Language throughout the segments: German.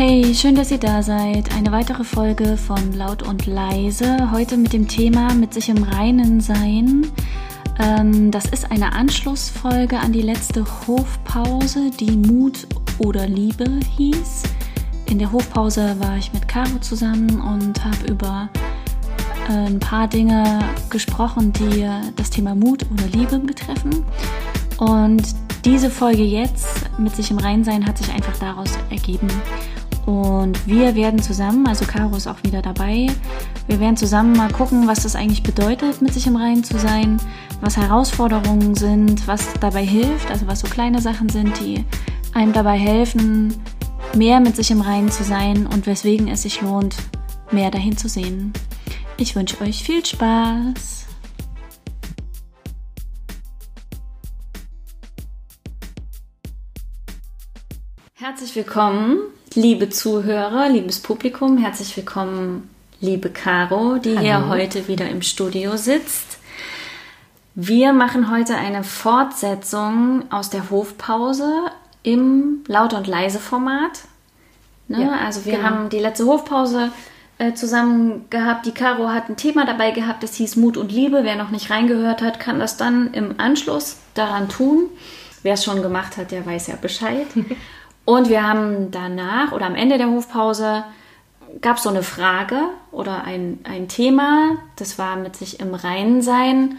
Hey, schön, dass ihr da seid. Eine weitere Folge von Laut und Leise. Heute mit dem Thema mit sich im Reinen sein. Ähm, das ist eine Anschlussfolge an die letzte Hofpause, die Mut oder Liebe hieß. In der Hofpause war ich mit Caro zusammen und habe über äh, ein paar Dinge gesprochen, die das Thema Mut oder Liebe betreffen. Und diese Folge jetzt mit sich im Reinen sein hat sich einfach daraus ergeben. Und wir werden zusammen, also Caro ist auch wieder dabei, wir werden zusammen mal gucken, was das eigentlich bedeutet, mit sich im Reinen zu sein, was Herausforderungen sind, was dabei hilft, also was so kleine Sachen sind, die einem dabei helfen, mehr mit sich im Reinen zu sein und weswegen es sich lohnt, mehr dahin zu sehen. Ich wünsche euch viel Spaß. Herzlich willkommen Liebe Zuhörer, liebes Publikum, herzlich willkommen, liebe Caro, die Hallo. hier heute wieder im Studio sitzt. Wir machen heute eine Fortsetzung aus der Hofpause im Laut- und Leise-Format. Ne? Ja, also wir genau. haben die letzte Hofpause äh, zusammen gehabt. Die Caro hat ein Thema dabei gehabt, das hieß Mut und Liebe. Wer noch nicht reingehört hat, kann das dann im Anschluss daran tun. Wer es schon gemacht hat, der weiß ja Bescheid. Und wir haben danach oder am Ende der Hofpause gab es so eine Frage oder ein, ein Thema, das war mit sich im Reinen sein.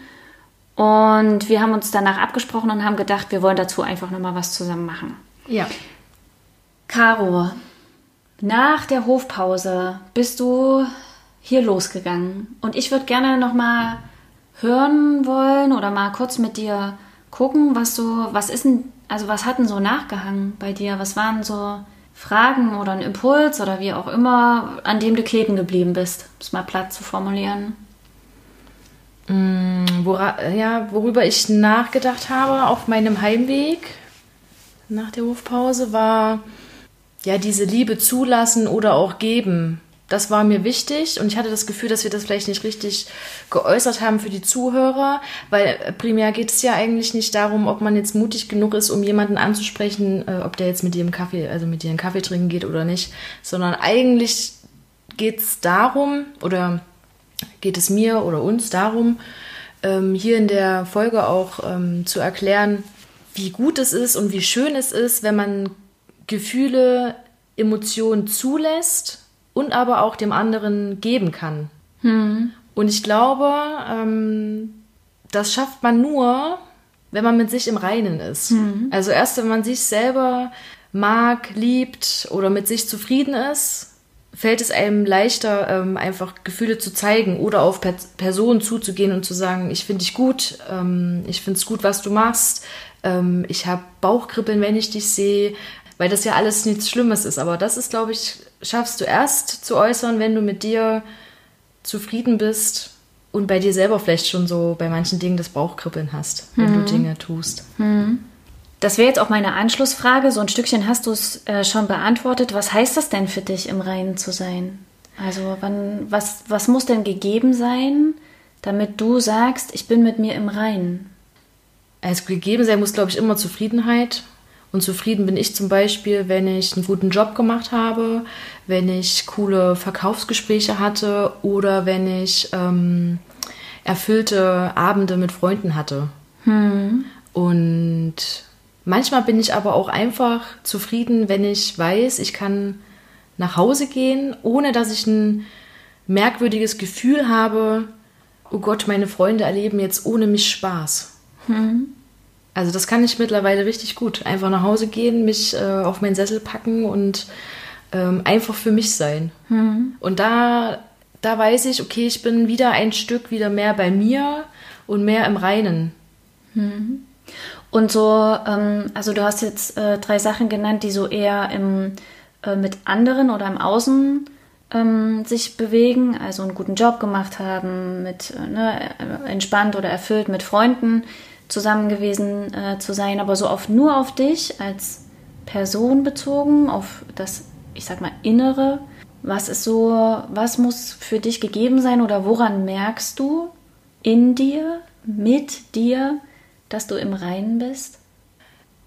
Und wir haben uns danach abgesprochen und haben gedacht, wir wollen dazu einfach nochmal was zusammen machen. Ja. Caro, nach der Hofpause bist du hier losgegangen. Und ich würde gerne nochmal hören wollen oder mal kurz mit dir gucken, was so, was ist denn also was hat denn so nachgehangen bei dir? Was waren so Fragen oder ein Impuls oder wie auch immer, an dem du kleben geblieben bist, um es mal platt zu formulieren? Mm, wora, ja, worüber ich nachgedacht habe auf meinem Heimweg nach der Hofpause war ja diese Liebe zulassen oder auch geben das war mir wichtig und ich hatte das Gefühl, dass wir das vielleicht nicht richtig geäußert haben für die Zuhörer, weil primär geht es ja eigentlich nicht darum, ob man jetzt mutig genug ist, um jemanden anzusprechen, äh, ob der jetzt mit dir im Kaffee, also mit dir einen Kaffee trinken geht oder nicht, sondern eigentlich geht es darum oder geht es mir oder uns darum, ähm, hier in der Folge auch ähm, zu erklären, wie gut es ist und wie schön es ist, wenn man Gefühle, Emotionen zulässt und aber auch dem anderen geben kann. Hm. Und ich glaube, ähm, das schafft man nur, wenn man mit sich im Reinen ist. Hm. Also erst, wenn man sich selber mag, liebt oder mit sich zufrieden ist, fällt es einem leichter, ähm, einfach Gefühle zu zeigen oder auf per Personen zuzugehen und zu sagen, ich finde dich gut, ähm, ich finde es gut, was du machst, ähm, ich habe Bauchkribbeln, wenn ich dich sehe, weil das ja alles nichts Schlimmes ist. Aber das ist, glaube ich, schaffst du erst zu äußern, wenn du mit dir zufrieden bist und bei dir selber vielleicht schon so bei manchen Dingen das Bauchkribbeln hast, wenn mhm. du Dinge tust. Mhm. Das wäre jetzt auch meine Anschlussfrage. So ein Stückchen hast du es äh, schon beantwortet. Was heißt das denn für dich, im Reinen zu sein? Also wann, was, was muss denn gegeben sein, damit du sagst, ich bin mit mir im Reinen? Also gegeben sein muss, glaube ich, immer Zufriedenheit und zufrieden bin ich zum Beispiel, wenn ich einen guten Job gemacht habe, wenn ich coole Verkaufsgespräche hatte oder wenn ich ähm, erfüllte Abende mit Freunden hatte. Hm. Und manchmal bin ich aber auch einfach zufrieden, wenn ich weiß, ich kann nach Hause gehen, ohne dass ich ein merkwürdiges Gefühl habe, oh Gott, meine Freunde erleben jetzt ohne mich Spaß. Hm. Also das kann ich mittlerweile richtig gut. Einfach nach Hause gehen, mich äh, auf meinen Sessel packen und ähm, einfach für mich sein. Mhm. Und da, da weiß ich, okay, ich bin wieder ein Stück wieder mehr bei mir und mehr im Reinen. Mhm. Und so, ähm, also du hast jetzt äh, drei Sachen genannt, die so eher im, äh, mit anderen oder im Außen ähm, sich bewegen, also einen guten Job gemacht haben, mit äh, ne, entspannt oder erfüllt mit Freunden zusammen gewesen äh, zu sein, aber so oft nur auf dich als Person bezogen, auf das, ich sag mal, Innere. Was ist so, was muss für dich gegeben sein oder woran merkst du in dir, mit dir, dass du im Reinen bist?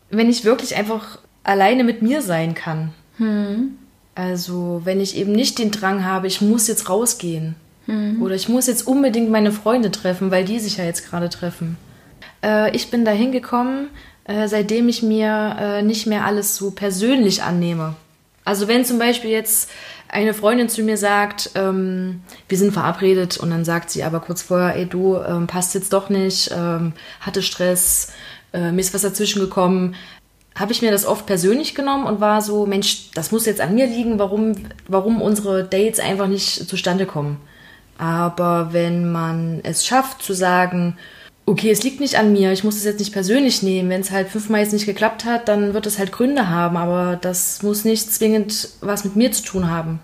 Wenn ich wirklich einfach alleine mit mir sein kann. Hm. Also wenn ich eben nicht den Drang habe, ich muss jetzt rausgehen mhm. oder ich muss jetzt unbedingt meine Freunde treffen, weil die sich ja jetzt gerade treffen. Äh, ich bin da hingekommen, äh, seitdem ich mir äh, nicht mehr alles so persönlich annehme. Also wenn zum Beispiel jetzt eine Freundin zu mir sagt, ähm, wir sind verabredet und dann sagt sie aber kurz vorher, ey du, ähm, passt jetzt doch nicht, ähm, hatte Stress, äh, mir ist was dazwischen gekommen, habe ich mir das oft persönlich genommen und war so, Mensch, das muss jetzt an mir liegen, warum, warum unsere Dates einfach nicht zustande kommen. Aber wenn man es schafft zu sagen, okay, es liegt nicht an mir, ich muss es jetzt nicht persönlich nehmen, wenn es halt fünfmal jetzt nicht geklappt hat, dann wird es halt Gründe haben, aber das muss nicht zwingend was mit mir zu tun haben.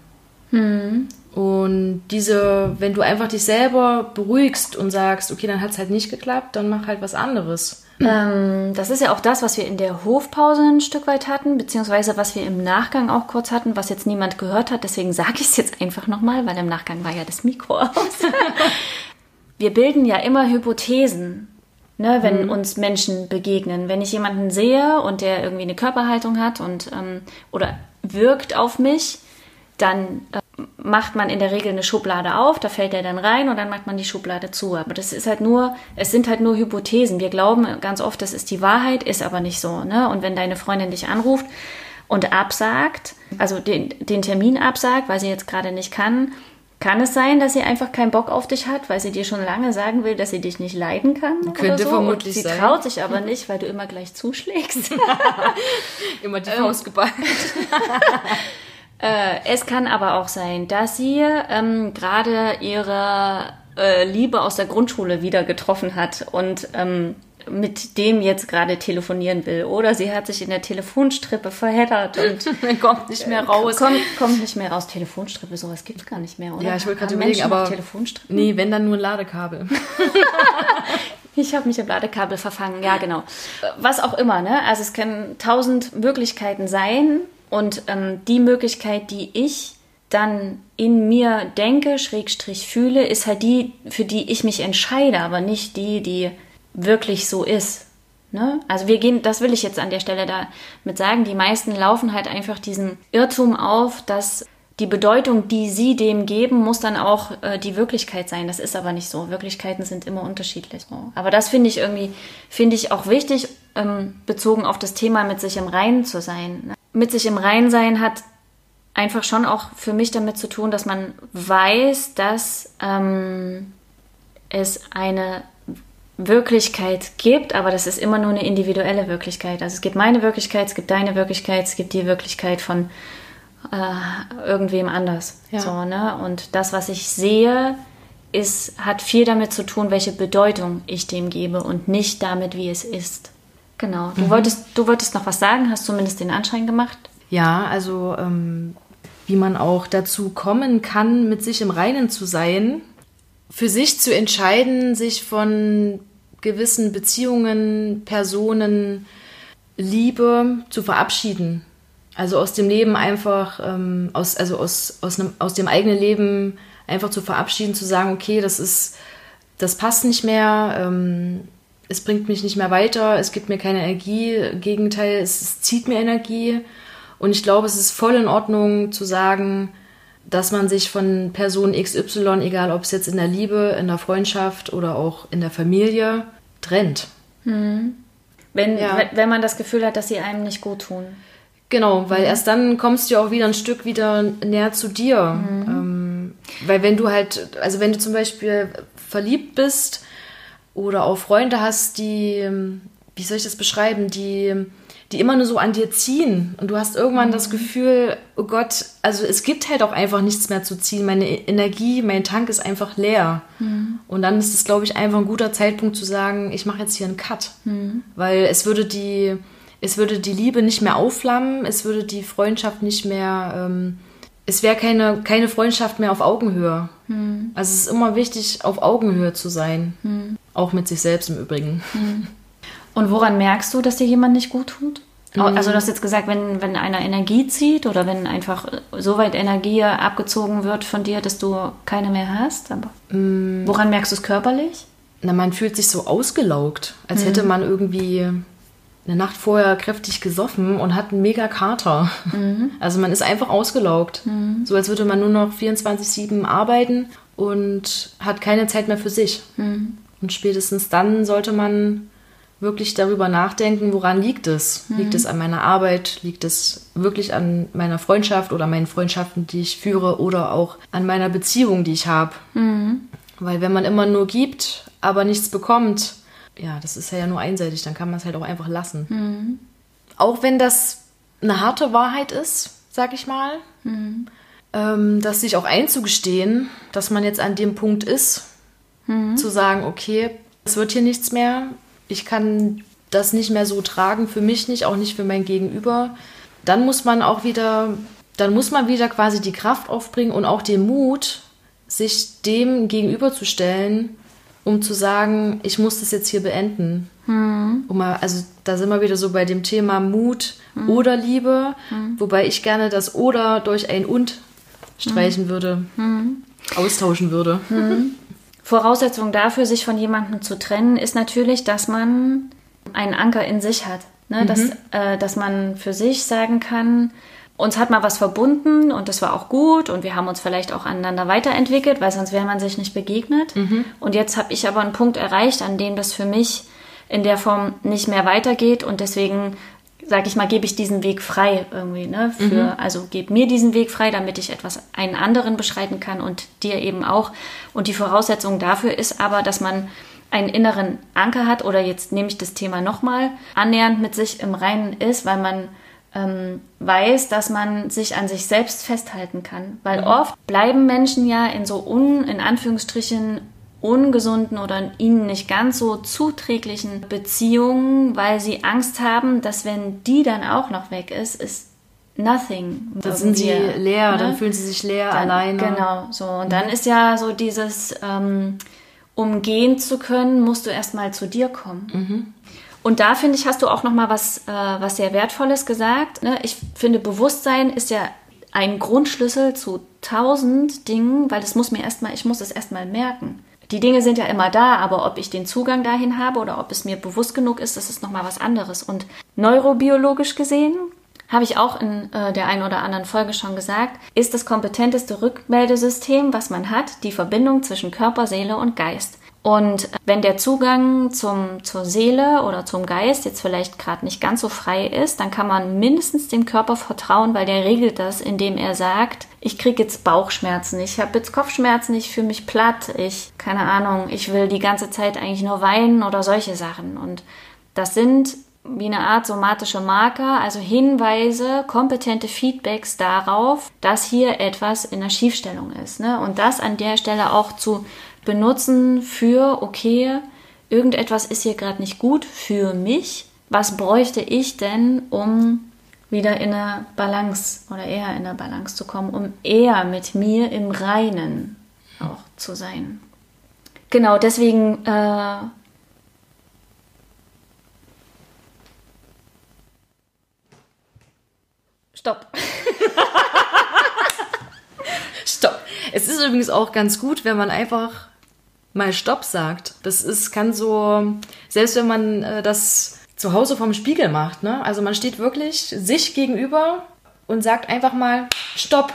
Hm. Und diese, wenn du einfach dich selber beruhigst und sagst, okay, dann hat es halt nicht geklappt, dann mach halt was anderes. Ähm, das ist ja auch das, was wir in der Hofpause ein Stück weit hatten, beziehungsweise was wir im Nachgang auch kurz hatten, was jetzt niemand gehört hat. Deswegen sage ich es jetzt einfach nochmal, weil im Nachgang war ja das Mikro aus. wir bilden ja immer Hypothesen, ne, wenn mhm. uns Menschen begegnen. Wenn ich jemanden sehe und der irgendwie eine Körperhaltung hat und ähm, oder wirkt auf mich, dann äh, macht man in der Regel eine Schublade auf, da fällt er dann rein und dann macht man die Schublade zu. Aber das ist halt nur, es sind halt nur Hypothesen. Wir glauben ganz oft, das ist die Wahrheit, ist aber nicht so. Ne? Und wenn deine Freundin dich anruft und absagt, also den, den Termin absagt, weil sie jetzt gerade nicht kann, kann es sein, dass sie einfach keinen Bock auf dich hat, weil sie dir schon lange sagen will, dass sie dich nicht leiden kann? Könnte so? vermutlich sie sein. Sie traut sich aber nicht, weil du immer gleich zuschlägst. immer die Faust geballt. Äh, es kann aber auch sein, dass sie ähm, gerade ihre äh, Liebe aus der Grundschule wieder getroffen hat und ähm, mit dem jetzt gerade telefonieren will. Oder sie hat sich in der Telefonstrippe verheddert und kommt nicht mehr raus. Kommt, kommt nicht mehr raus. Telefonstrippe, sowas gibt es gar nicht mehr, oder? Ja, ich wollte gerade überlegen, aber Telefonstrippen? Nee, wenn dann nur ein Ladekabel. Ich habe mich im Ladekabel verfangen, ja genau. Was auch immer, ne? Also es können tausend Möglichkeiten sein, und ähm, die Möglichkeit, die ich dann in mir denke, Schrägstrich fühle, ist halt die, für die ich mich entscheide, aber nicht die, die wirklich so ist. Ne? Also wir gehen, das will ich jetzt an der Stelle damit sagen, die meisten laufen halt einfach diesen Irrtum auf, dass die Bedeutung, die sie dem geben, muss dann auch äh, die Wirklichkeit sein. Das ist aber nicht so. Wirklichkeiten sind immer unterschiedlich. So. Aber das finde ich irgendwie, finde ich auch wichtig, ähm, bezogen auf das Thema mit sich im Reinen zu sein. Ne? mit sich im Rein sein hat einfach schon auch für mich damit zu tun, dass man weiß, dass ähm, es eine Wirklichkeit gibt, aber das ist immer nur eine individuelle Wirklichkeit. Also es gibt meine Wirklichkeit, es gibt deine Wirklichkeit, es gibt die Wirklichkeit von äh, irgendwem anders. Ja. So, ne? Und das, was ich sehe, ist, hat viel damit zu tun, welche Bedeutung ich dem gebe und nicht damit, wie es ist. Genau. Du, mhm. wolltest, du wolltest noch was sagen, hast zumindest den Anschein gemacht. Ja, also ähm, wie man auch dazu kommen kann, mit sich im Reinen zu sein, für sich zu entscheiden, sich von gewissen Beziehungen, Personen, Liebe zu verabschieden. Also aus dem Leben einfach, ähm, aus, also aus, aus, einem, aus dem eigenen Leben einfach zu verabschieden, zu sagen, okay, das ist, das passt nicht mehr, ähm, es bringt mich nicht mehr weiter, es gibt mir keine Energie, im Gegenteil, es, es zieht mir Energie. Und ich glaube, es ist voll in Ordnung zu sagen, dass man sich von Person XY, egal ob es jetzt in der Liebe, in der Freundschaft oder auch in der Familie, trennt. Hm. Wenn, ja. wenn man das Gefühl hat, dass sie einem nicht gut tun. Genau, weil mhm. erst dann kommst du auch wieder ein Stück wieder näher zu dir. Mhm. Ähm, weil wenn du halt, also wenn du zum Beispiel verliebt bist, oder auch Freunde hast, die, wie soll ich das beschreiben, die, die immer nur so an dir ziehen und du hast irgendwann mhm. das Gefühl, oh Gott, also es gibt halt auch einfach nichts mehr zu ziehen. Meine Energie, mein Tank ist einfach leer. Mhm. Und dann ist es, glaube ich, einfach ein guter Zeitpunkt zu sagen, ich mache jetzt hier einen Cut. Mhm. Weil es würde die, es würde die Liebe nicht mehr aufflammen, es würde die Freundschaft nicht mehr, ähm, es wäre keine, keine Freundschaft mehr auf Augenhöhe. Mhm. Also es ist immer wichtig, auf Augenhöhe zu sein. Mhm. Auch mit sich selbst im Übrigen. Mhm. Und woran merkst du, dass dir jemand nicht gut tut? Mhm. Also du hast jetzt gesagt, wenn, wenn einer Energie zieht oder wenn einfach so weit Energie abgezogen wird von dir, dass du keine mehr hast. Aber mhm. woran merkst du es körperlich? Na, man fühlt sich so ausgelaugt, als hätte man irgendwie eine Nacht vorher kräftig gesoffen und hat einen mega Kater. Mhm. Also man ist einfach ausgelaugt. Mhm. So als würde man nur noch 24-7 arbeiten und hat keine Zeit mehr für sich. Mhm. Und spätestens dann sollte man wirklich darüber nachdenken, woran liegt es? Mhm. Liegt es an meiner Arbeit? Liegt es wirklich an meiner Freundschaft oder meinen Freundschaften, die ich führe oder auch an meiner Beziehung, die ich habe? Mhm. Weil wenn man immer nur gibt, aber nichts bekommt, ja, das ist ja nur einseitig, dann kann man es halt auch einfach lassen. Mhm. Auch wenn das eine harte Wahrheit ist, sag ich mal, mhm. ähm, dass sich auch einzugestehen, dass man jetzt an dem Punkt ist, mhm. zu sagen, okay, es wird hier nichts mehr, ich kann das nicht mehr so tragen, für mich nicht, auch nicht für mein Gegenüber, dann muss man auch wieder, dann muss man wieder quasi die Kraft aufbringen und auch den Mut, sich dem gegenüberzustellen, um zu sagen, ich muss das jetzt hier beenden. Um mal, also da sind wir wieder so bei dem Thema Mut mhm. oder Liebe, mhm. wobei ich gerne das oder durch ein und streichen hm. würde, hm. austauschen würde. Voraussetzung dafür, sich von jemandem zu trennen, ist natürlich, dass man einen Anker in sich hat. Ne? Dass, mhm. äh, dass man für sich sagen kann, uns hat mal was verbunden und das war auch gut und wir haben uns vielleicht auch aneinander weiterentwickelt, weil sonst wäre man sich nicht begegnet. Mhm. Und jetzt habe ich aber einen Punkt erreicht, an dem das für mich in der Form nicht mehr weitergeht und deswegen sage ich mal, gebe ich diesen Weg frei irgendwie, ne? Für, mhm. Also gebe mir diesen Weg frei, damit ich etwas einen anderen beschreiten kann und dir eben auch. Und die Voraussetzung dafür ist aber, dass man einen inneren Anker hat oder jetzt nehme ich das Thema nochmal annähernd mit sich im Reinen ist, weil man ähm, weiß, dass man sich an sich selbst festhalten kann. Weil mhm. oft bleiben Menschen ja in so un, in Anführungsstrichen, ungesunden oder ihnen nicht ganz so zuträglichen Beziehungen, weil sie Angst haben, dass wenn die dann auch noch weg ist, ist nothing. Dann sind sie leer, ne? dann fühlen sie sich leer, dann, alleine. Genau, so. Und dann ist ja so dieses, ähm, um gehen zu können, musst du erstmal zu dir kommen. Mhm. Und da finde ich, hast du auch noch mal was, äh, was sehr Wertvolles gesagt. Ne? Ich finde, Bewusstsein ist ja ein Grundschlüssel zu tausend Dingen, weil das muss mir erstmal, ich muss es erstmal merken. Die Dinge sind ja immer da, aber ob ich den Zugang dahin habe oder ob es mir bewusst genug ist, das ist noch mal was anderes. Und neurobiologisch gesehen habe ich auch in äh, der einen oder anderen Folge schon gesagt, ist das kompetenteste Rückmeldesystem, was man hat, die Verbindung zwischen Körper, Seele und Geist. Und wenn der Zugang zum, zur Seele oder zum Geist jetzt vielleicht gerade nicht ganz so frei ist, dann kann man mindestens dem Körper vertrauen, weil der regelt das, indem er sagt, ich kriege jetzt Bauchschmerzen, ich habe jetzt Kopfschmerzen, ich fühle mich platt, ich, keine Ahnung, ich will die ganze Zeit eigentlich nur weinen oder solche Sachen. Und das sind wie eine Art somatische Marker, also Hinweise, kompetente Feedbacks darauf, dass hier etwas in der Schiefstellung ist. Ne? Und das an der Stelle auch zu benutzen für, okay, irgendetwas ist hier gerade nicht gut für mich. Was bräuchte ich denn, um wieder in eine Balance oder eher in eine Balance zu kommen, um eher mit mir im Reinen auch zu sein? Genau, deswegen äh, Stopp. Stopp. Es ist übrigens auch ganz gut, wenn man einfach mal Stopp sagt. Das ist, kann so, selbst wenn man äh, das zu Hause vom Spiegel macht, ne? Also man steht wirklich sich gegenüber und sagt einfach mal Stopp.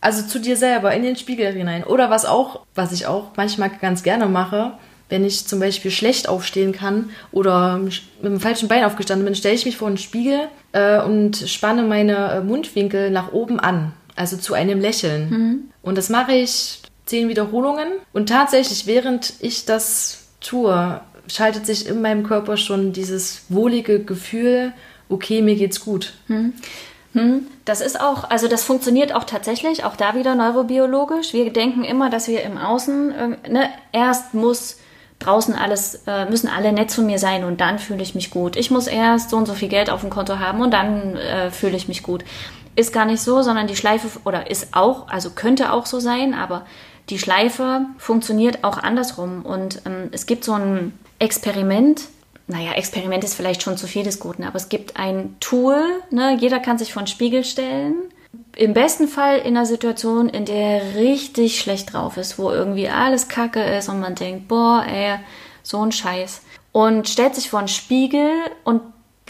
Also zu dir selber in den Spiegel hinein. Oder was auch, was ich auch manchmal ganz gerne mache, wenn ich zum Beispiel schlecht aufstehen kann oder mit dem falschen Bein aufgestanden bin, stelle ich mich vor den Spiegel äh, und spanne meine äh, Mundwinkel nach oben an. Also zu einem Lächeln. Mhm. Und das mache ich zehn Wiederholungen. Und tatsächlich, während ich das tue, schaltet sich in meinem Körper schon dieses wohlige Gefühl, okay, mir geht's gut. Hm. Hm. Das ist auch, also das funktioniert auch tatsächlich, auch da wieder neurobiologisch. Wir denken immer, dass wir im Außen, äh, ne, erst muss draußen alles, äh, müssen alle nett zu mir sein und dann fühle ich mich gut. Ich muss erst so und so viel Geld auf dem Konto haben und dann äh, fühle ich mich gut. Ist gar nicht so, sondern die Schleife, oder ist auch, also könnte auch so sein, aber die Schleife funktioniert auch andersrum. Und ähm, es gibt so ein Experiment. Naja, Experiment ist vielleicht schon zu viel des Guten, aber es gibt ein Tool. Ne? Jeder kann sich vor den Spiegel stellen. Im besten Fall in einer Situation, in der er richtig schlecht drauf ist, wo irgendwie alles kacke ist und man denkt, boah, ey, so ein Scheiß. Und stellt sich vor den Spiegel und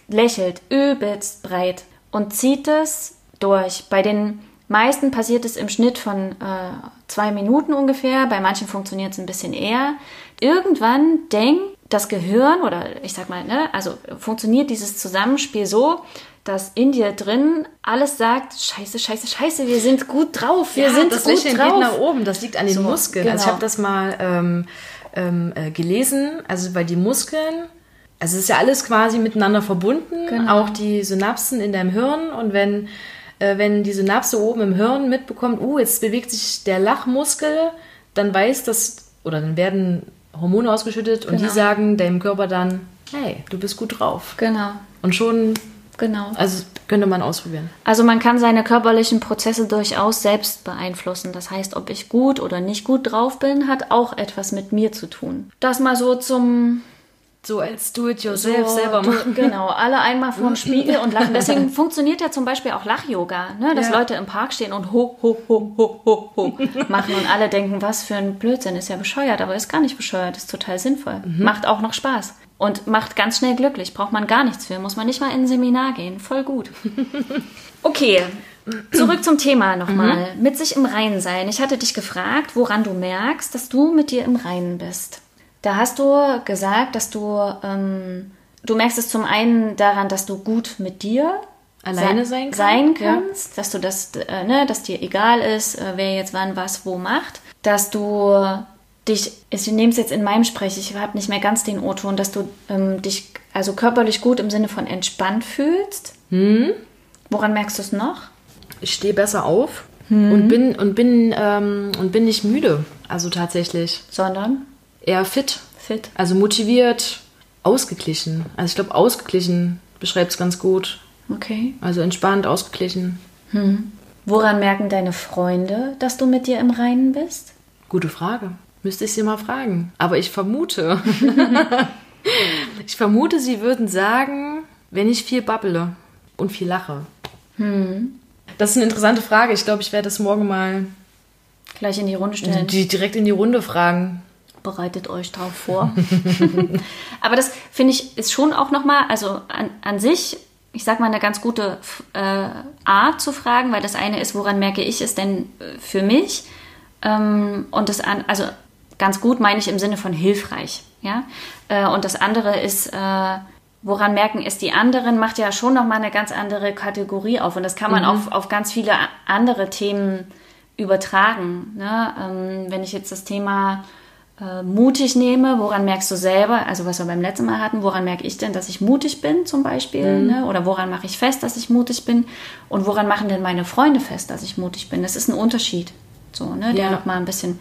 lächelt übelst breit und zieht es durch. Bei den meisten passiert es im Schnitt von äh, zwei Minuten ungefähr, bei manchen funktioniert es ein bisschen eher. Irgendwann denkt das Gehirn oder ich sag mal, ne, also funktioniert dieses Zusammenspiel so, dass in dir drin alles sagt, scheiße, scheiße, scheiße, wir sind gut drauf, wir ja, sind das gut Lächeln drauf. geht nach oben, das liegt an den So, Muskeln. Also ich genau. habe das mal ähm, ähm, äh, gelesen, also weil die Muskeln, also es ist ja alles quasi miteinander verbunden, Genau. auch die Synapsen in deinem Hirn und wenn äh, wenn die Synapse oben im Hirn mitbekommt, uh, jetzt bewegt sich der Lachmuskel, dann weiß das, oder dann werden Hormone ausgeschüttet und Genau. die sagen deinem Körper dann, hey, du bist gut drauf. Genau, Und schon, genau. also könnte man ausprobieren. Also man kann seine körperlichen Prozesse durchaus selbst beeinflussen. Das heißt, ob ich gut oder nicht gut drauf bin, hat auch etwas mit mir zu tun. Das mal so zum So als Do-it-yourself so, selber machen. Genau, alle einmal vor dem Spiegel und lachen. Deswegen funktioniert ja zum Beispiel auch Lach-Yoga, ne? dass Ja. Leute im Park stehen und ho, ho, ho, ho, ho, ho machen und alle denken, was für ein Blödsinn, ist ja bescheuert, aber ist gar nicht bescheuert, ist total sinnvoll. Mhm. Macht auch noch Spaß und macht ganz schnell glücklich, braucht man gar nichts für, muss man nicht mal in ein Seminar gehen, voll gut. Okay, zurück zum Thema nochmal. Mit sich im Reinen sein. Ich hatte dich gefragt, woran du merkst, dass du mit dir im Reinen bist. Da hast du gesagt, dass du, ähm, du merkst es zum einen daran, dass du gut mit dir Alleine se- sein kann, sein ja. kannst, dass du das, äh, ne, dass dir egal ist, äh, wer jetzt wann was wo macht, dass du dich, ich nehme es jetzt in meinem Sprech, ich habe nicht mehr ganz den O-Ton, dass du ähm, dich also körperlich gut im Sinne von entspannt fühlst. Hm? Woran merkst du es noch? ich stehe besser auf und bin und bin ähm, und bin nicht müde. Also tatsächlich Sondern eher fit, fit. also motiviert, ausgeglichen. Also ich glaube ausgeglichen beschreibt es ganz gut. Okay. Also entspannt, ausgeglichen. Woran merken deine Freunde, dass du mit dir im Reinen bist? Gute Frage. Müsste ich sie mal fragen. Aber ich vermute. ich vermute, sie würden sagen, wenn ich viel babbele und viel lache. Das ist eine interessante Frage. Ich glaube, ich werde das morgen mal Gleich in die Runde stellen. die direkt in die Runde fragen. Bereitet euch drauf vor. Aber das finde ich ist schon auch nochmal, also an, an sich, ich sag mal, eine ganz gute äh, Art zu fragen, weil das eine ist, woran merke ich es denn äh, für mich? Ähm, und das an, also ganz gut meine ich im Sinne von hilfreich, ja. Äh, und das andere ist, äh, woran merken es die anderen, macht ja schon nochmal eine ganz andere Kategorie auf. Und das kann man auf, auf ganz viele andere Themen übertragen. Ne? Ähm, wenn ich jetzt das Thema äh, mutig nehme, woran merkst du selber, also was wir beim letzten Mal hatten, woran merke ich denn, dass ich mutig bin zum Beispiel? Ne? Oder woran mache ich fest, dass ich mutig bin? Und woran machen denn meine Freunde fest, dass ich mutig bin? Das ist ein Unterschied. So, ne? Der Ja. noch mal ein bisschen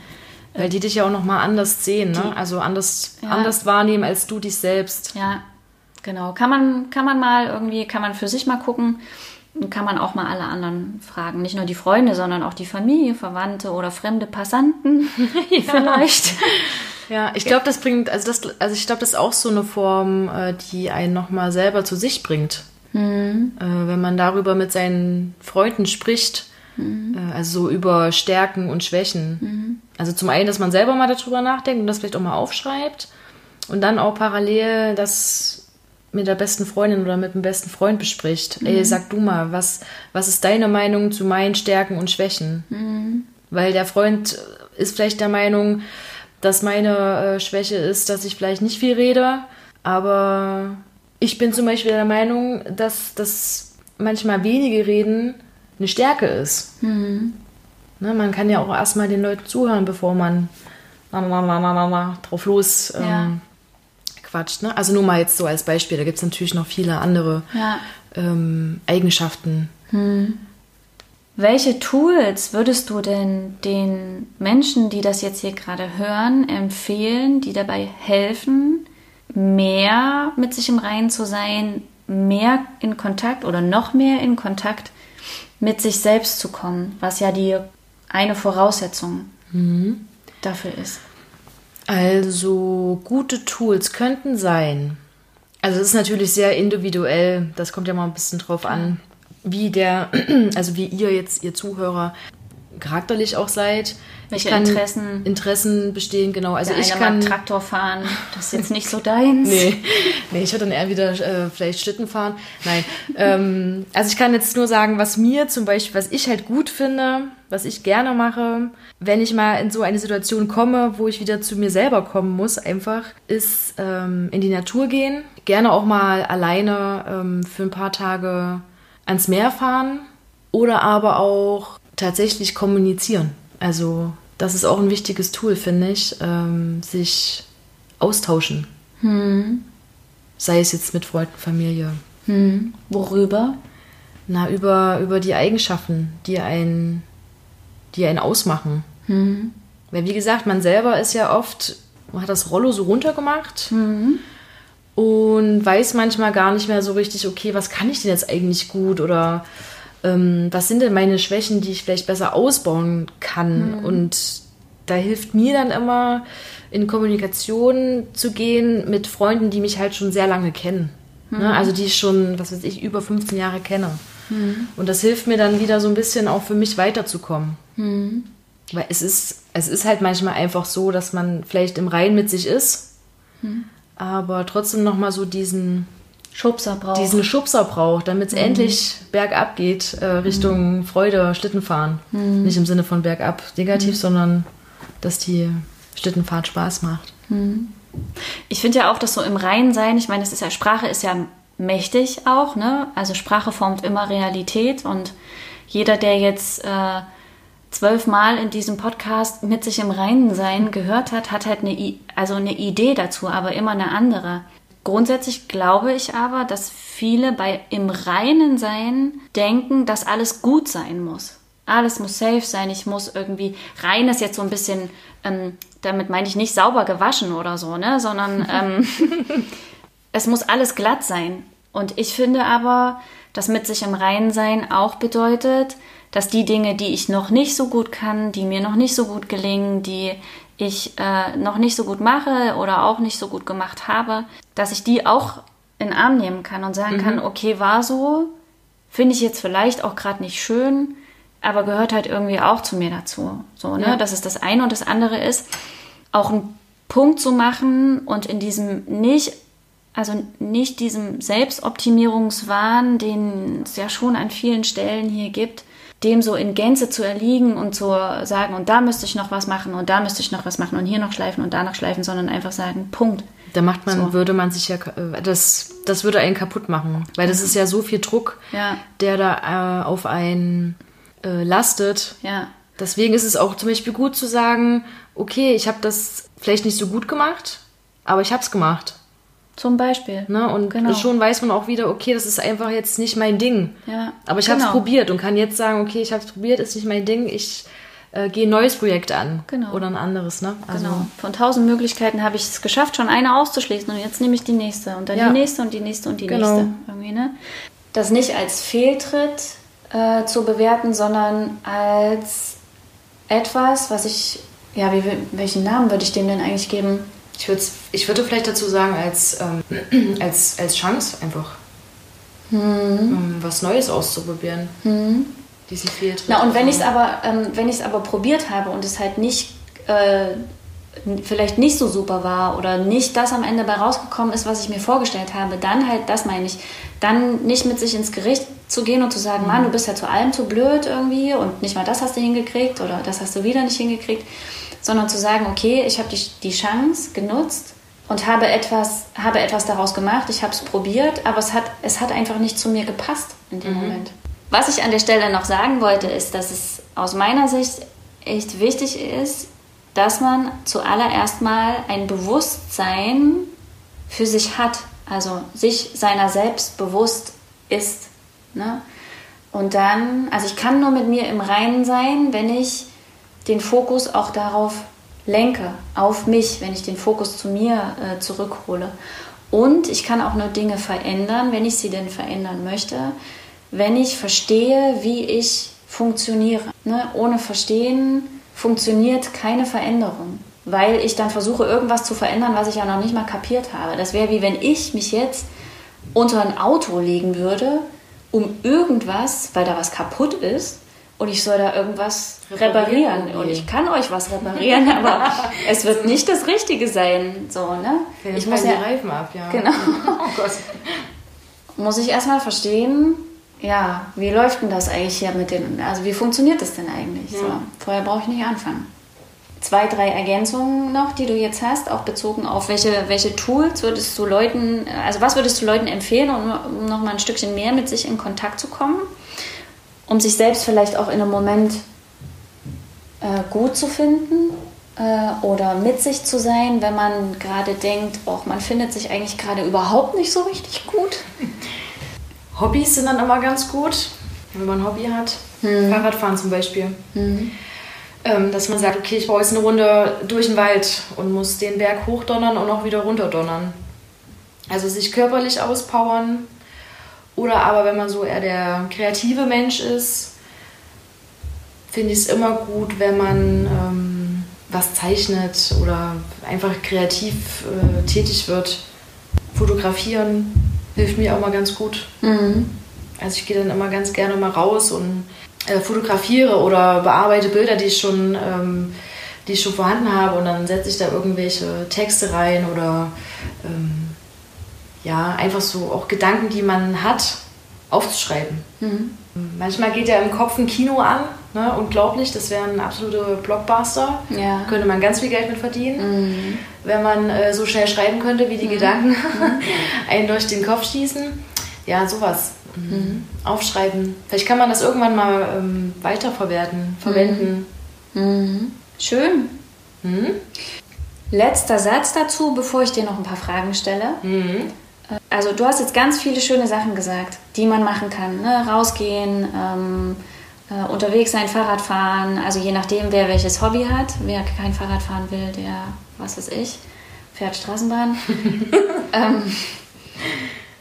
Weil die dich ja auch nochmal anders sehen, ne? Die- Also anders, Ja. anders wahrnehmen als du dich selbst. Ja, genau. Kann man, kann man mal irgendwie, kann man für sich mal gucken. Kann man auch mal alle anderen fragen. Nicht nur die Freunde, sondern auch die Familie, Verwandte oder fremde Passanten vielleicht. Ja, ich glaube, das bringt, also das, also ich glaube, das ist auch so eine Form, äh, die einen nochmal selber zu sich bringt. Mhm. Äh, wenn man darüber mit seinen Freunden spricht, Mhm. äh, also so über Stärken und Schwächen. Also zum einen, dass man selber mal darüber nachdenkt und das vielleicht auch mal aufschreibt und dann auch parallel das mit der besten Freundin oder mit dem besten Freund bespricht. Mhm. Ey, sag du mal, was, was ist deine Meinung zu meinen Stärken und Schwächen? Mhm. Weil der Freund ist vielleicht der Meinung, dass meine äh, Schwäche ist, dass ich vielleicht nicht viel rede, aber ich bin zum Beispiel der Meinung, dass das manchmal wenige Reden eine Stärke ist. Ne, man kann ja auch erstmal den Leuten zuhören, bevor man na, na, na, na, na, drauf los ähm, Ja. Quatscht. Ne? Also nur mal jetzt so als Beispiel, da gibt es natürlich noch viele andere Ja. ähm, Eigenschaften. Welche Tools würdest du denn den Menschen, die das jetzt hier gerade hören, empfehlen, die dabei helfen, mehr mit sich im Reinen zu sein, mehr in Kontakt oder noch mehr in Kontakt mit sich selbst zu kommen, was ja die eine Voraussetzung dafür ist? Also gute Tools könnten sein. Also es ist natürlich sehr individuell. Das kommt ja mal ein bisschen drauf an, wie der, also wie ihr jetzt, ihr Zuhörer, charakterlich auch seid, Welche Interessen? Interessen bestehen, genau. Also ich kann Traktor fahren, das ist jetzt nicht so deins. Nee, nee, ich würde dann eher wieder äh, vielleicht Schlitten fahren. Nein. ähm, also ich kann jetzt nur sagen, was mir zum Beispiel, was ich halt gut finde, was ich gerne mache, wenn ich mal in so eine Situation komme, wo ich wieder zu mir selber kommen muss, einfach, ist ähm, in die Natur gehen. Gerne auch mal alleine ähm, für ein paar Tage ans Meer fahren oder aber auch tatsächlich kommunizieren. Also das ist auch ein wichtiges Tool, finde ich, ähm, sich austauschen. Sei es jetzt mit Freunden, Familie. Hm. Worüber? Na, über, über die Eigenschaften, die einen, die einen ausmachen. Weil, wie gesagt, man selber ist ja oft, man hat das Rollo so runtergemacht und weiß manchmal gar nicht mehr so richtig, okay, was kann ich denn jetzt eigentlich gut oder ähm, was sind denn meine Schwächen, die ich vielleicht besser ausbauen kann. Und da hilft mir dann immer, in Kommunikation zu gehen mit Freunden, die mich halt schon sehr lange kennen. Ne? Also die ich schon, was weiß ich, über 15 Jahre kenne. Und das hilft mir dann wieder so ein bisschen auch für mich weiterzukommen. Weil es ist, es ist halt manchmal einfach so, dass man vielleicht im Reinen mit sich ist, aber trotzdem nochmal so diesen, Schubser braucht. diesen Schubser braucht, damit es endlich bergab geht, äh, Richtung Freude, Schlittenfahren. Nicht im Sinne von bergab negativ, sondern dass die Schlittenfahrt Spaß macht. Ich finde ja auch, dass so im Reinen sein, ich meine, es ist ja, Sprache ist ja mächtig auch, ne? Also Sprache formt immer Realität und jeder, der jetzt äh, zwölfmal in diesem Podcast mit sich im Reinen sein gehört hat, hat halt eine, I also eine Idee dazu, aber immer eine andere. Grundsätzlich glaube ich aber, dass viele bei im Reinen sein denken, dass alles gut sein muss. Alles muss safe sein, ich muss irgendwie, rein ist jetzt so ein bisschen, ähm, damit meine ich nicht sauber gewaschen oder so, ne, sondern ähm, es muss alles glatt sein. Und ich finde aber, dass mit sich im Reinen sein auch bedeutet, dass die Dinge, die ich noch nicht so gut kann, die mir noch nicht so gut gelingen, die ich äh, noch nicht so gut mache oder auch nicht so gut gemacht habe, dass ich die auch in den Arm nehmen kann und sagen kann, okay, war so, finde ich jetzt vielleicht auch gerade nicht schön, aber gehört halt irgendwie auch zu mir dazu. So, ne? Ja. Das ist das eine und das andere ist, auch einen Punkt zu machen und in diesem nicht, also nicht diesem Selbstoptimierungswahn, den es ja schon an vielen Stellen hier gibt, dem so in Gänze zu erliegen und zu sagen, und da müsste ich noch was machen und da müsste ich noch was machen und hier noch schleifen und da noch schleifen, sondern einfach sagen, Punkt. Da macht man, So. würde man sich ja, das, das würde einen kaputt machen. Weil das ist ja so viel Druck, Ja. der da äh, auf einen äh, lastet. Ja, Deswegen ist es auch zum Beispiel gut zu sagen, okay, ich habe das vielleicht nicht so gut gemacht, aber ich habe es gemacht. Zum Beispiel. Ne? Und Genau. schon weiß man auch wieder, okay, das ist einfach jetzt nicht mein Ding. Ja, Aber ich habe es genau. probiert und kann jetzt sagen, okay, ich habe es probiert, ist nicht mein Ding, ich äh, gehe ein neues Projekt an. Genau. Oder ein anderes, ne? Also, Genau. Von tausend Möglichkeiten habe ich es geschafft, schon eine auszuschließen und jetzt nehme ich die nächste und dann Ja. die nächste und die nächste und die Genau. nächste. Irgendwie, ne? Das nicht als Fehltritt äh, zu bewerten, sondern als etwas, was ich, ja, wie, welchen Namen würde ich dem denn eigentlich geben? Ich, ich würde vielleicht dazu sagen, als, ähm, als, als Chance einfach. Hm. Um was Neues auszuprobieren. Diese Fehltritte. Na, und wenn ich es aber, ähm, wenn ich es aber probiert habe und es halt nicht, äh, vielleicht nicht so super war oder nicht das am Ende bei rausgekommen ist, was ich mir vorgestellt habe, dann halt, das meine ich, dann nicht mit sich ins Gericht zu gehen und zu sagen, Mann, du bist ja zu allem zu blöd irgendwie und nicht mal das hast du hingekriegt oder das hast du wieder nicht hingekriegt, sondern zu sagen, okay, ich habe die, die Chance genutzt und habe etwas, habe etwas daraus gemacht, ich habe es probiert, aber es hat, es hat einfach nicht zu mir gepasst in dem Moment. Was ich an der Stelle noch sagen wollte, ist, dass es aus meiner Sicht echt wichtig ist, dass man zuallererst mal ein Bewusstsein für sich hat, also sich seiner selbst bewusst ist. Ne? Und dann, also ich kann nur mit mir im Reinen sein, wenn ich den Fokus auch darauf lenke, auf mich, wenn ich den Fokus zu mir äh, zurückhole. Und ich kann auch nur Dinge verändern, wenn ich sie denn verändern möchte, wenn ich verstehe, wie ich funktioniere. Ne? Ohne Verstehen funktioniert keine Veränderung, weil ich dann versuche, irgendwas zu verändern, was ich ja noch nicht mal kapiert habe. Das wäre wie wenn ich mich jetzt unter ein Auto legen würde, um irgendwas, weil da was kaputt ist, und ich soll da irgendwas reparieren. reparieren. Und ich kann euch was reparieren, aber es wird nicht das Richtige sein. So, ne? Ja, ich muss ja, die Reifen ab, ja. Genau. oh Gott. Muss ich erstmal verstehen, ja, wie läuft denn das eigentlich hier mit den, also wie funktioniert das denn eigentlich? Ja. So, vorher brauche ich nicht anfangen. Zwei, drei Ergänzungen noch, die du jetzt hast, auch bezogen auf welche, welche Tools würdest du Leuten, also was würdest du Leuten empfehlen, um, um noch mal ein Stückchen mehr mit sich in Kontakt zu kommen? Um sich selbst vielleicht auch in einem Moment äh, gut zu finden äh, oder mit sich zu sein, wenn man gerade denkt, oh, man findet sich eigentlich gerade überhaupt nicht so richtig gut. Hobbys sind dann immer ganz gut, wenn man ein Hobby hat. Hm. Fahrradfahren zum Beispiel. Hm. Ähm, dass man sagt, okay, ich brauche jetzt eine Runde durch den Wald und muss den Berg hochdonnern und auch wieder runterdonnern. Also sich körperlich auspowern, oder aber wenn man so eher der kreative Mensch ist, finde ich es immer gut, wenn man ähm, was zeichnet oder einfach kreativ äh, tätig wird. Fotografieren hilft mir auch mal ganz gut. Mhm. Also ich gehe dann immer ganz gerne mal raus und äh, fotografiere oder bearbeite Bilder, die ich schon, ähm, die ich schon vorhanden habe und dann setze ich da irgendwelche Texte rein oder ähm, ja, einfach so auch Gedanken, die man hat, aufzuschreiben. Mhm. Manchmal geht ja im Kopf ein Kino an, ne? unglaublich, das wären absolute Blockbuster. Ja. Könnte man ganz viel Geld mit verdienen, mhm. wenn man äh, so schnell schreiben könnte, wie die mhm. Gedanken mhm. einen durch den Kopf schießen. Ja, sowas. Mhm. mhm. Aufschreiben. Vielleicht kann man das irgendwann mal ähm, weiterverwerten, verwenden. Schön. Letzter Satz dazu, bevor ich dir noch ein paar Fragen stelle. Mhm. Also du hast jetzt ganz viele schöne Sachen gesagt, die man machen kann. Ne? Rausgehen, ähm, äh, unterwegs sein, Fahrrad fahren. Also je nachdem, wer welches Hobby hat. Wer kein Fahrrad fahren will, der, was weiß ich, fährt Straßenbahn. ähm,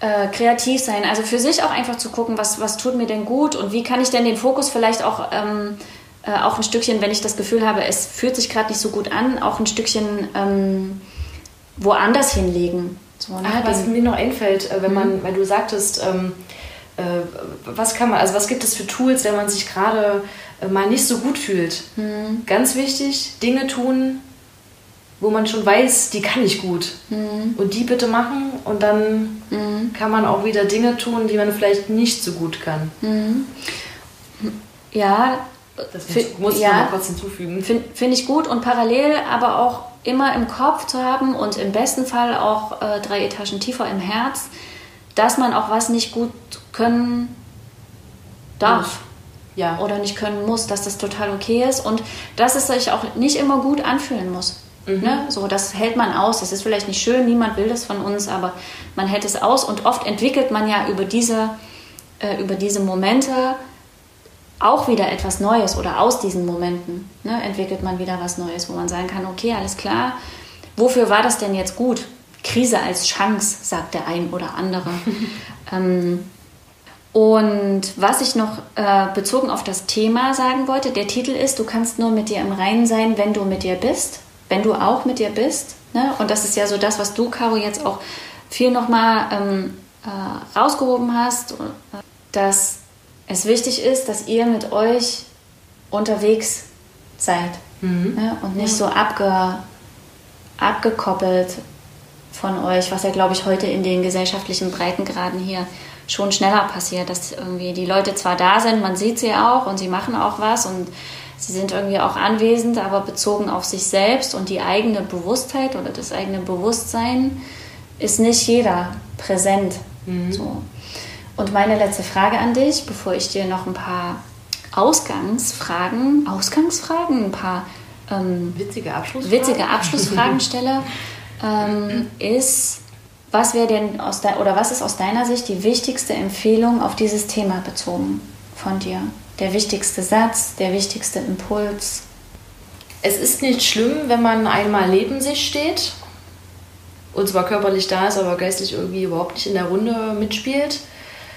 äh, kreativ sein. Also für sich auch einfach zu gucken, was, was tut mir denn gut und wie kann ich denn den Fokus vielleicht auch... Ähm, äh, auch ein Stückchen, wenn ich das Gefühl habe, es fühlt sich gerade nicht so gut an, auch ein Stückchen ähm, woanders hinlegen. So, ne? Ach, was mir noch einfällt, äh, wenn man, mhm. weil du sagtest, ähm, äh, was kann man, also was gibt es für Tools, wenn man sich gerade äh, mal nicht so gut fühlt? Mhm. Ganz wichtig, Dinge tun, wo man schon weiß, die kann ich gut. Mhm. Und die bitte machen und dann mhm. kann man auch wieder Dinge tun, die man vielleicht nicht so gut kann. Mhm. Ja, das muss ich ja, noch kurz hinzufügen. Finde find ich gut und parallel aber auch immer im Kopf zu haben und im besten Fall auch äh, drei Etagen tiefer im Herz, dass man auch was nicht gut können darf. Ja. Oder nicht können muss, dass das total okay ist und dass es sich auch nicht immer gut anfühlen muss. Mhm. Ne? So, das hält man aus. Das ist vielleicht nicht schön, niemand will das von uns, aber man hält es aus und oft entwickelt man ja über diese, äh, über diese Momente auch wieder etwas Neues oder aus diesen Momenten ne, entwickelt man wieder was Neues, wo man sagen kann, okay, alles klar, wofür war das denn jetzt gut? Krise als Chance, sagt der ein oder andere. ähm, und was ich noch äh, bezogen auf das Thema sagen wollte, der Titel ist, du kannst nur mit dir im Reinen sein, wenn du mit dir bist, wenn du auch mit dir bist. Ne? Und das ist ja so das, was du, Caro, jetzt auch viel nochmal ähm, äh, rausgehoben hast, äh, dass es wichtig ist, dass ihr mit euch unterwegs seid mhm. ne? und nicht ja. so abge, abgekoppelt von euch, was ja, glaube ich, heute in den gesellschaftlichen Breitengraden hier schon schneller passiert, dass irgendwie die Leute zwar da sind, man sieht sie auch und sie machen auch was und sie sind irgendwie auch anwesend, aber bezogen auf sich selbst und die eigene Bewusstheit oder das eigene Bewusstsein ist nicht jeder präsent. Mhm. So. Und meine letzte Frage an dich, bevor ich dir noch ein paar Ausgangsfragen, Ausgangsfragen, ein paar ähm, witzige Abschlussfragen, witzige Abschlussfragen stelle, ähm, ist, was wäre denn aus de oder was ist aus deiner Sicht die wichtigste Empfehlung auf dieses Thema bezogen von dir? Der wichtigste Satz, der wichtigste Impuls? Es ist nicht schlimm, wenn man einmal neben sich steht und zwar körperlich da ist, aber geistlich irgendwie überhaupt nicht in der Runde mitspielt.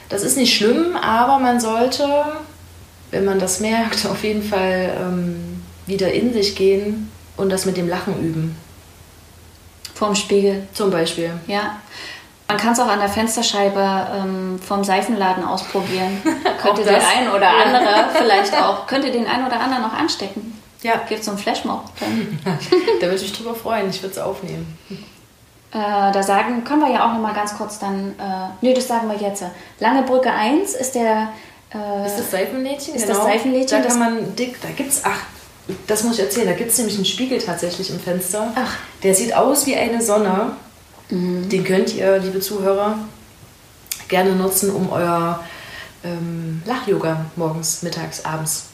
Das ist nicht schlimm, aber man sollte, wenn man das merkt, auf jeden Fall ähm, wieder in sich gehen und das mit dem Lachen üben. Vorm Spiegel. Zum Beispiel. Ja. Man kann es auch an der Fensterscheibe ähm, vom Seifenladen ausprobieren. könnte der ein oder andere vielleicht auch, könnte den ein oder anderen noch anstecken. Ja. Gibt so einen Flashmob dann. da würde ich mich drüber freuen, ich würde es aufnehmen. Äh, da sagen, können wir ja auch noch mal ganz kurz dann, äh, nö, das sagen wir jetzt. Lange Brücke 1 ist der... Äh, ist das Seifenlädchen? Ist genau. das Seifenlädchen? Da kann man dick, da gibt's, ach, das muss ich erzählen, da gibt es nämlich einen Spiegel tatsächlich im Fenster. Ach. Der sieht aus wie eine Sonne. Mhm. Den könnt ihr, liebe Zuhörer, gerne nutzen, um euer ähm, Lach-Yoga morgens, mittags, abends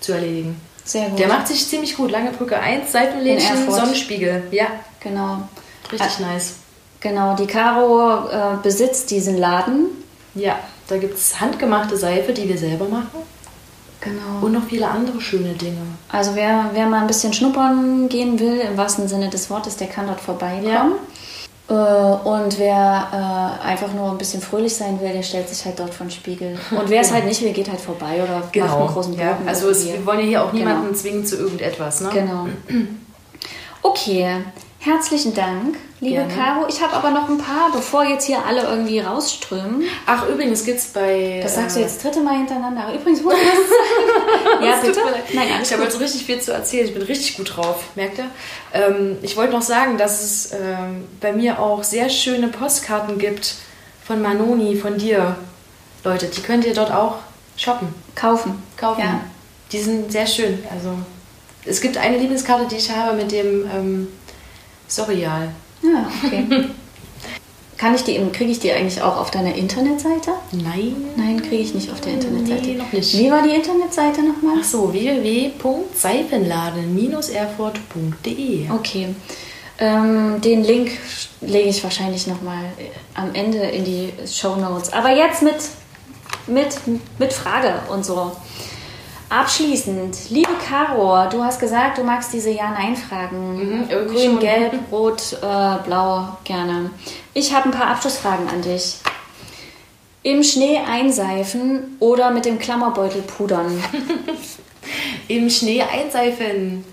zu erledigen. Sehr gut. Der macht sich ziemlich gut. Lange Brücke 1, Seitenlädchen, Sonnenspiegel. Ja. Genau. Richtig ah, nice. Genau, die Caro äh, besitzt diesen Laden. Ja, da gibt es handgemachte Seife, die wir selber machen. Genau. Und noch viele andere schöne Dinge. Also wer, wer mal ein bisschen schnuppern gehen will, im wahrsten Sinne des Wortes, der kann dort vorbeikommen. Ja. Äh, und wer äh, einfach nur ein bisschen fröhlich sein will, der stellt sich halt dort vor den Spiegel. Und wer es halt nicht will, geht halt vorbei oder genau. macht einen großen Bogen. Ja, also es, wir wollen ja hier auch niemanden genau. zwingen zu irgendetwas. Ne? Genau. Okay, Herzlichen Dank, liebe Gerne. Caro. Ich habe aber noch ein paar, bevor jetzt hier alle irgendwie rausströmen. Ach, übrigens gibt es bei. Das sagst du jetzt dritte Mal hintereinander. Übrigens, wo du das Ja, bitte? Nein, ich habe jetzt richtig viel zu erzählen. Ich bin richtig gut drauf, merkt ihr? Ähm, ich wollte noch sagen, dass es ähm, bei mir auch sehr schöne Postkarten gibt von Manoni, von dir. Leute, die könnt ihr dort auch shoppen. Kaufen. Kaufen. Ja. Die sind sehr schön. Also, es gibt eine Lieblingskarte, die ich habe mit dem. Ähm, Surreal. Ja, okay. Kann ich die, kriege ich die eigentlich auch auf deiner Internetseite? Nein. Nein, kriege ich nicht auf der Internetseite. Nee, noch nicht. Wie war die Internetseite nochmal? Ach so, www.seifenladen-erfurt.de. Okay. Ähm, den Link lege ich wahrscheinlich nochmal äh, am Ende in die Show Notes. Aber jetzt mit, mit, mit Frage und so. Abschließend, liebe Caro, du hast gesagt, du magst diese Ja-Nein-Fragen. Mhm, Grün. Gelb, Rot, äh, Blau, gerne. Ich habe ein paar Abschlussfragen an dich. Im Schnee einseifen oder mit dem Klammerbeutel pudern? Im Schnee einseifen.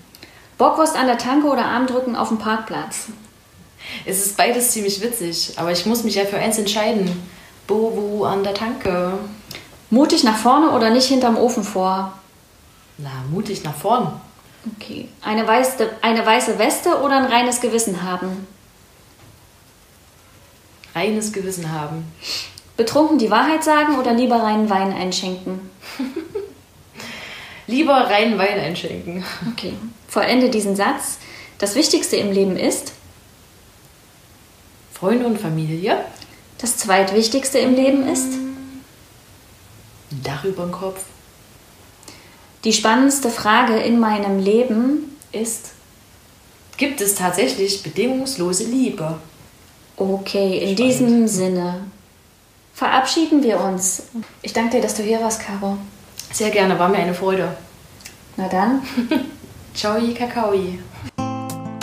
Bockwurst an der Tanke oder Armdrücken auf dem Parkplatz? Es ist beides ziemlich witzig, aber ich muss mich ja für eins entscheiden. Bobo an der Tanke. Mutig nach vorne oder nicht hinterm Ofen vor? Na, mutig nach vorn. Okay. Eine weiße, eine weiße Weste oder ein reines Gewissen haben? Reines Gewissen haben. Betrunken die Wahrheit sagen oder lieber reinen Wein einschenken? lieber reinen Wein einschenken. Okay. Vollende diesen Satz. Das Wichtigste im Leben ist? Freunde und Familie. Das Zweitwichtigste im Leben ist? Ein Dach über dem Kopf. Die spannendste Frage in meinem Leben ist, gibt es tatsächlich bedingungslose Liebe? Okay, in Spannend. diesem Sinne verabschieden wir uns. Ich danke dir, dass du hier warst, Caro. Sehr gerne, war mir eine Freude. Na dann. Ciao, Kakaoi.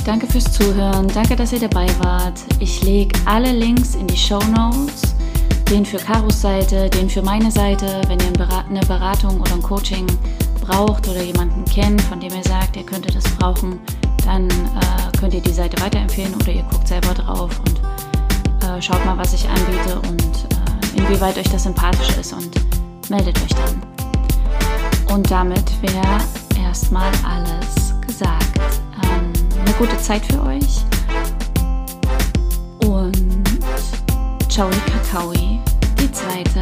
Danke fürs Zuhören, danke, dass ihr dabei wart. Ich lege alle Links in die Show Notes. Den für Karos Seite, den für meine Seite, wenn ihr eine Beratung oder ein Coaching braucht oder jemanden kennt, von dem ihr sagt, ihr könnte das brauchen, dann äh, könnt ihr die Seite weiterempfehlen oder ihr guckt selber drauf und äh, schaut mal, was ich anbiete und äh, inwieweit euch das sympathisch ist und meldet euch dann. Und damit wäre erstmal alles gesagt. Ähm, eine gute Zeit für euch und ciao, Kakaoi, die zweite